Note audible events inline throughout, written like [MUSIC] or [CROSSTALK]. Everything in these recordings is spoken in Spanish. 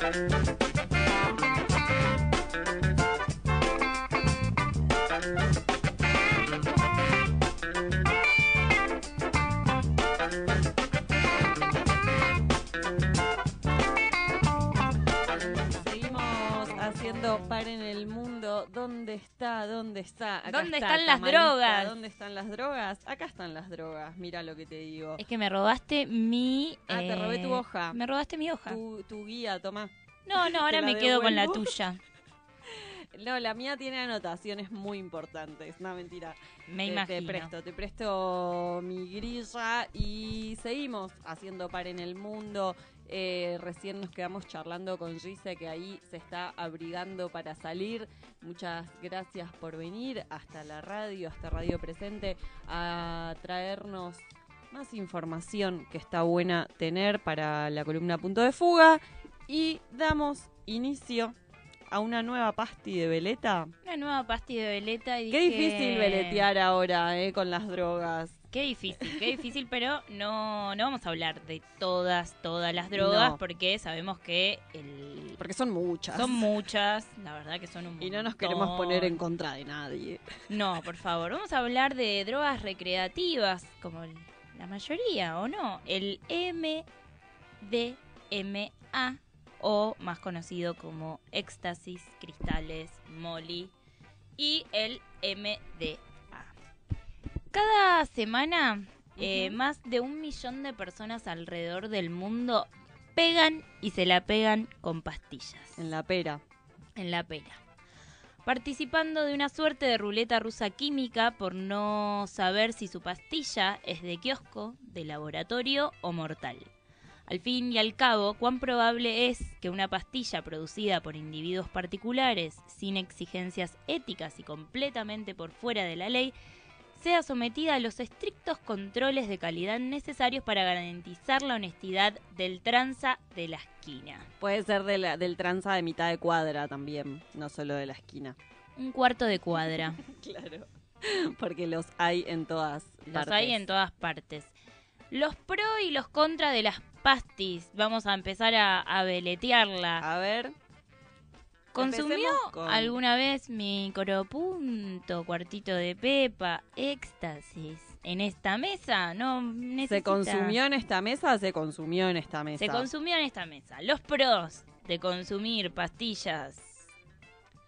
Seguimos ¿Dónde está? ¿Dónde está? Acá ¿Dónde está, están las drogas? ¿Dónde están las drogas? Acá están las drogas. Mira lo que te digo. Es que me robaste mi... Ah, te robé tu hoja. Me robaste mi hoja. Tu, tu guía, toma. No, no, [LAUGHS] ahora me quedo con la tuya. [LAUGHS] No, la mía tiene anotaciones muy importantes. No, mentira. Me te, imagino. Te presto, te presto mi grilla y seguimos haciendo par en el mundo. Eh, recién nos quedamos charlando con Gise que ahí se está abrigando para salir. Muchas gracias por venir hasta la radio, hasta Radio Presente, a traernos más información que está buena tener para la columna Punto de Fuga. Y damos inicio a una nueva pasti de veleta. Una nueva pasti de veleta y Qué difícil veletear ahora, eh, con las drogas. Qué difícil, qué difícil, pero no, no vamos a hablar de todas, todas las drogas No. porque sabemos que el... Porque son muchas. son muchas, la verdad que son un y no nos queremos poner en contra de nadie. No, por favor, vamos a hablar de drogas recreativas, como la mayoría, ¿o no? El MDMA, o más conocido como éxtasis, cristales, molly, y el MDA. Cada semana, eh, más de un millón de personas alrededor del mundo pegan y se la pegan con pastillas En la pera. en la pera. Participando de una suerte de ruleta rusa química por no saber si su pastilla es de kiosco, de laboratorio o mortal. Al fin y al cabo, cuán probable es que una pastilla producida por individuos particulares, sin exigencias éticas y completamente por fuera de la ley, sea sometida a los estrictos controles de calidad necesarios para garantizar la honestidad del tranza de la esquina. Puede ser de la- del tranza de mitad de cuadra también, no solo de la esquina. Un cuarto de cuadra. [LAUGHS] Claro. Porque los hay en todas Los partes. hay en todas partes. Los pro y los contra de las pastis. Vamos a empezar a, a veletearla. A ver. ¿Consumió con- alguna vez micropunto, cuartito de pepa, éxtasis en esta mesa? No ¿Se consumió en esta mesa? Se consumió en esta mesa. Se consumió en esta mesa. Los pros de consumir pastillas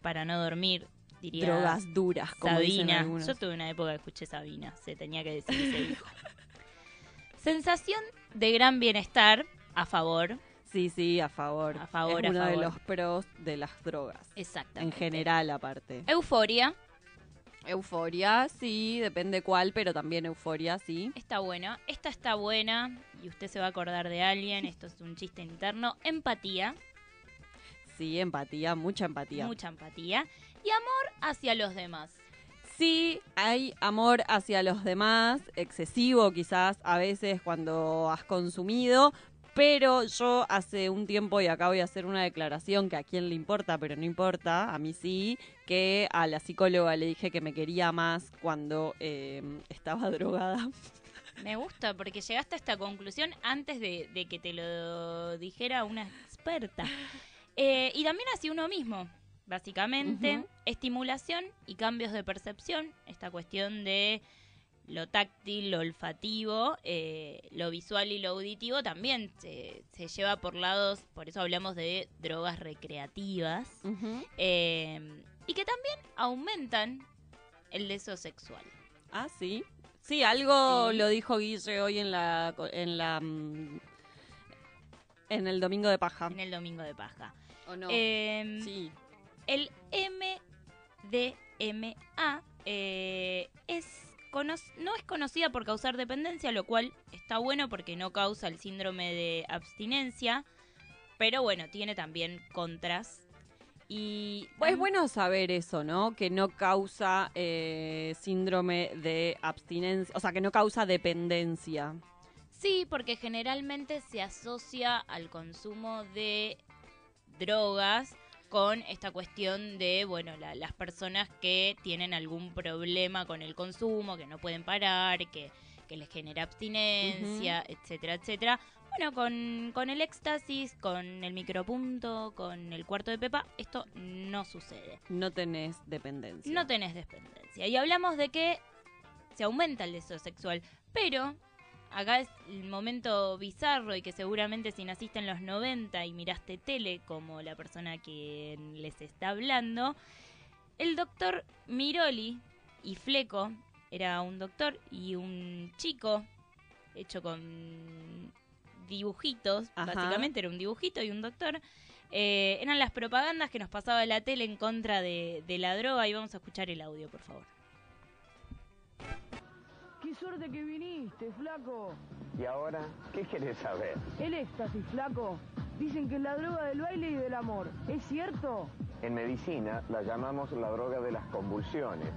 para no dormir, diría Drogas duras, como Sabina. Yo tuve una época que escuché Sabina, se tenía que decir y se dijo. [LAUGHS] Sensación de gran bienestar a favor. Sí, sí, a favor. A favor, es a uno de los pros de las drogas. Exactamente. En general, aparte. Euforia. Euforia, sí, depende cuál, pero también euforia, sí. Está buena. Esta está buena y usted se va a acordar de alguien. Esto es un chiste interno. Empatía. Sí, empatía, mucha empatía. Mucha empatía. Y amor hacia los demás. Sí, hay amor hacia los demás, excesivo quizás a veces cuando has consumido, pero yo hace un tiempo, y acá voy a hacer una declaración que a quién le importa, pero no importa, a mí sí, que a la psicóloga le dije que me quería más cuando eh, estaba [LAUGHS] drogada. Me gusta porque llegaste a esta conclusión antes de, que te lo dijera una experta. Eh, y también hacia uno mismo, básicamente. Estimulación y cambios de percepción. Esta cuestión de lo táctil, lo olfativo, eh, lo visual y lo auditivo también se, se lleva por lados, por eso hablamos de drogas recreativas, eh, y que también aumentan el deseo sexual. Ah, sí. Sí, algo Sí. lo dijo Guille hoy en la en la mm, en el domingo de paja. En el domingo de paja. ¿O no? Em, sí. El MDMA eh, es no es conocida por causar dependencia, lo cual está bueno porque no causa el síndrome de abstinencia, pero bueno, tiene también contras. Y Pues es bueno saber eso, ¿no? Que no causa eh, síndrome de abstinencia, o sea, que no causa dependencia. Sí, porque generalmente se asocia al consumo de drogas con esta cuestión de, bueno, la- las personas que tienen algún problema con el consumo, que no pueden parar, que, que les genera abstinencia, etcétera, etcétera. Bueno, con, con el éxtasis, con el micropunto, con el cuarto de pepa, esto no sucede. No tenés dependencia. No tenés dependencia. Y hablamos de que se aumenta el deseo sexual, pero acá es el momento bizarro y que seguramente si naciste en los 90 y miraste tele como la persona que les está hablando, el doctor Miroli y Fleco era un doctor y un chico hecho con dibujitos, básicamente era un dibujito y un doctor. Eh, eran las propagandas que nos pasaba la tele en contra de, de la droga y vamos a escuchar el audio, por favor. Qué suerte que viniste, flaco. ¿Y ahora qué querés saber? El éxtasis, flaco. Dicen que es la droga del baile y del amor. ¿Es cierto? En medicina la llamamos la droga de las convulsiones,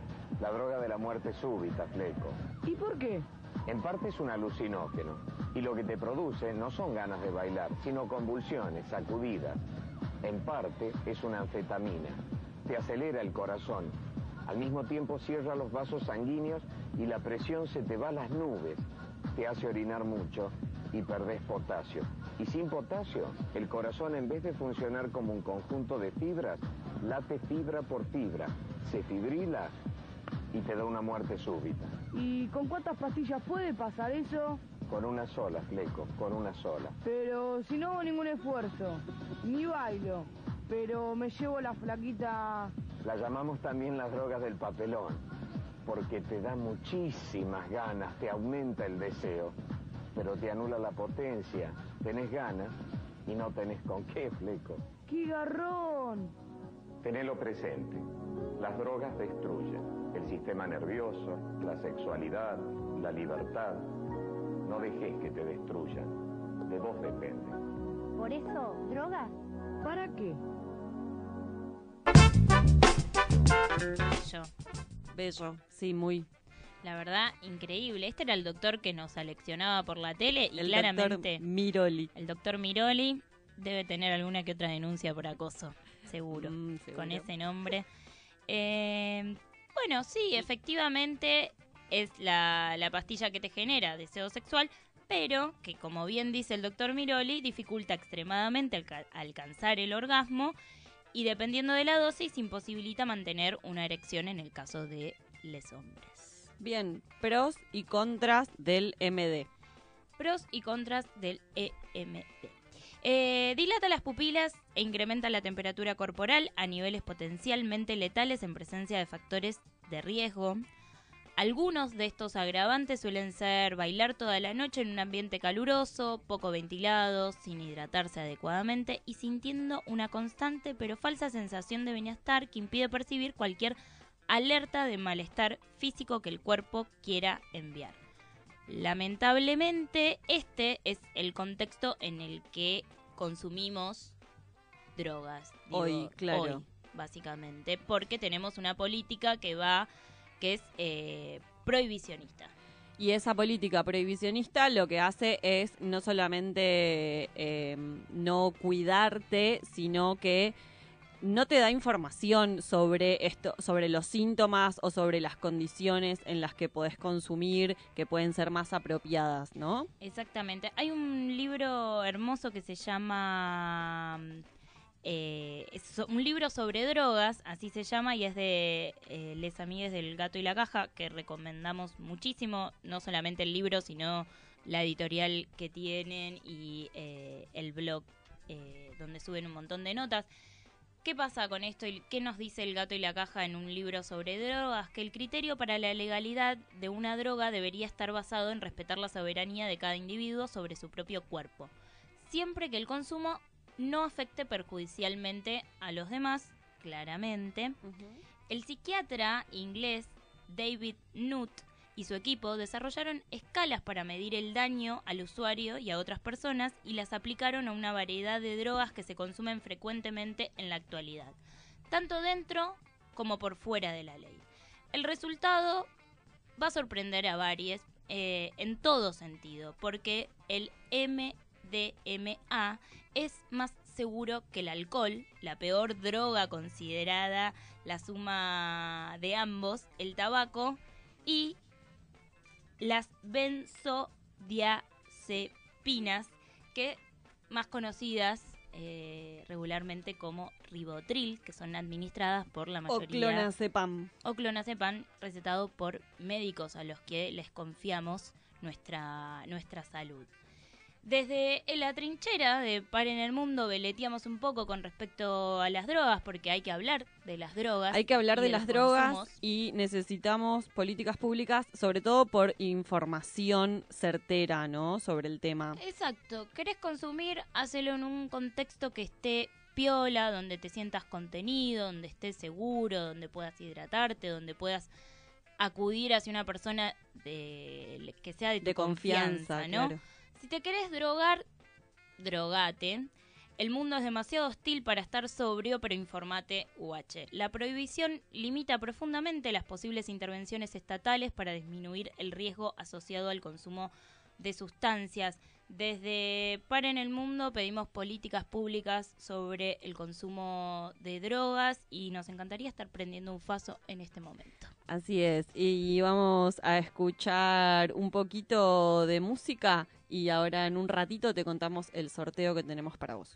la droga de la muerte súbita, fleco. ¿Y por qué? En parte es un alucinógeno y lo que te produce no son ganas de bailar, sino convulsiones, sacudidas. En parte es una anfetamina. Te acelera el corazón. Al mismo tiempo cierra los vasos sanguíneos y la presión se te va a las nubes. Te hace orinar mucho y perdés potasio. Y sin potasio, el corazón en vez de funcionar como un conjunto de fibras, late fibra por fibra, se fibrila y te da una muerte súbita. ¿Y con cuántas pastillas puede pasar eso? Con una sola, Fleco, con una sola. Pero si no hago ningún esfuerzo, ni bailo, pero me llevo la flaquita... La llamamos también las drogas del papelón, porque te da muchísimas ganas, te aumenta el deseo, pero te anula la potencia. Tenés ganas y no tenés con qué, Fleco. ¡Qué garrón! Tenelo presente. Las drogas destruyen el sistema nervioso, la sexualidad, la libertad. No dejes que te destruyan. De vos depende. Por eso, drogas. ¿Para qué? Yo. Bello, sí, muy. La verdad, increíble. Este era el doctor que nos aleccionaba por la tele y El claramente doctor Miroli. el doctor Miroli debe tener alguna que otra denuncia por acoso, seguro, Mm, seguro. con ese nombre. Eh, bueno, sí, efectivamente es la, la pastilla que te genera deseo sexual, pero que como bien dice el doctor Miroli, dificulta extremadamente alca- alcanzar el orgasmo y dependiendo de la dosis imposibilita mantener una erección en el caso de los hombres. Bien, pros y contras del MD. Pros y contras del EMD. Eh, dilata las pupilas e incrementa la temperatura corporal a niveles potencialmente letales en presencia de factores de riesgo. Algunos de estos agravantes suelen ser bailar toda la noche en un ambiente caluroso, poco ventilado, sin hidratarse adecuadamente y sintiendo una constante pero falsa sensación de bienestar que impide percibir cualquier alerta de malestar físico que el cuerpo quiera enviar. Lamentablemente, este es el contexto en el que consumimos drogas. digo, Hoy, claro. hoy, básicamente, porque tenemos una política que va, que es eh, prohibicionista. Y esa política prohibicionista lo que hace es no solamente eh, no cuidarte, sino que no te da información sobre esto, sobre los síntomas o sobre las condiciones en las que podés consumir que pueden ser más apropiadas, ¿no? Exactamente. Hay un libro hermoso que se llama eh, un libro sobre drogas, así se llama, y es de eh, Les Amigues del Gato y la Caja, que recomendamos muchísimo, no solamente el libro, sino la editorial que tienen y eh, el blog eh, donde suben un montón de notas. ¿Qué pasa con esto y qué nos dice el gato y la caja en un libro sobre drogas? Que el criterio para la legalidad de una droga debería estar basado en respetar la soberanía de cada individuo sobre su propio cuerpo, siempre que el consumo no afecte perjudicialmente a los demás, claramente. El psiquiatra inglés David Nutt y su equipo desarrollaron escalas para medir el daño al usuario y a otras personas y las aplicaron a una variedad de drogas que se consumen frecuentemente en la actualidad, tanto dentro como por fuera de la ley. El resultado va a sorprender a varios eh, en todo sentido, porque el MDMA es más seguro que el alcohol, la peor droga considerada la suma de ambos, el tabaco y las benzodiazepinas, que más conocidas eh, regularmente como ribotril, que son administradas por la O mayoría clonazepam. o clonazepam recetado por médicos a los que les confiamos nuestra, nuestra salud. Desde la trinchera de Par en el Mundo veleteamos un poco con respecto a las drogas, porque hay que hablar de las drogas. Hay que hablar de las drogas consumos. y necesitamos políticas públicas, sobre todo por información certera, ¿no? Sobre el tema. Exacto. ¿Querés consumir? Hacelo en un contexto que esté piola, donde te sientas contenido, donde estés seguro, donde puedas hidratarte, donde puedas acudir hacia una persona de, que sea de tu De confianza, ¿no? claro. Si te querés drogar, drogate. El mundo es demasiado hostil para estar sobrio, pero informate UH. La prohibición limita profundamente las posibles intervenciones estatales para disminuir el riesgo asociado al consumo de sustancias. Desde Par en el Mundo pedimos políticas públicas sobre el consumo de drogas y nos encantaría estar prendiendo un faso en este momento. Así es. Y vamos a escuchar un poquito de música y ahora en un ratito te contamos el sorteo que tenemos para vos.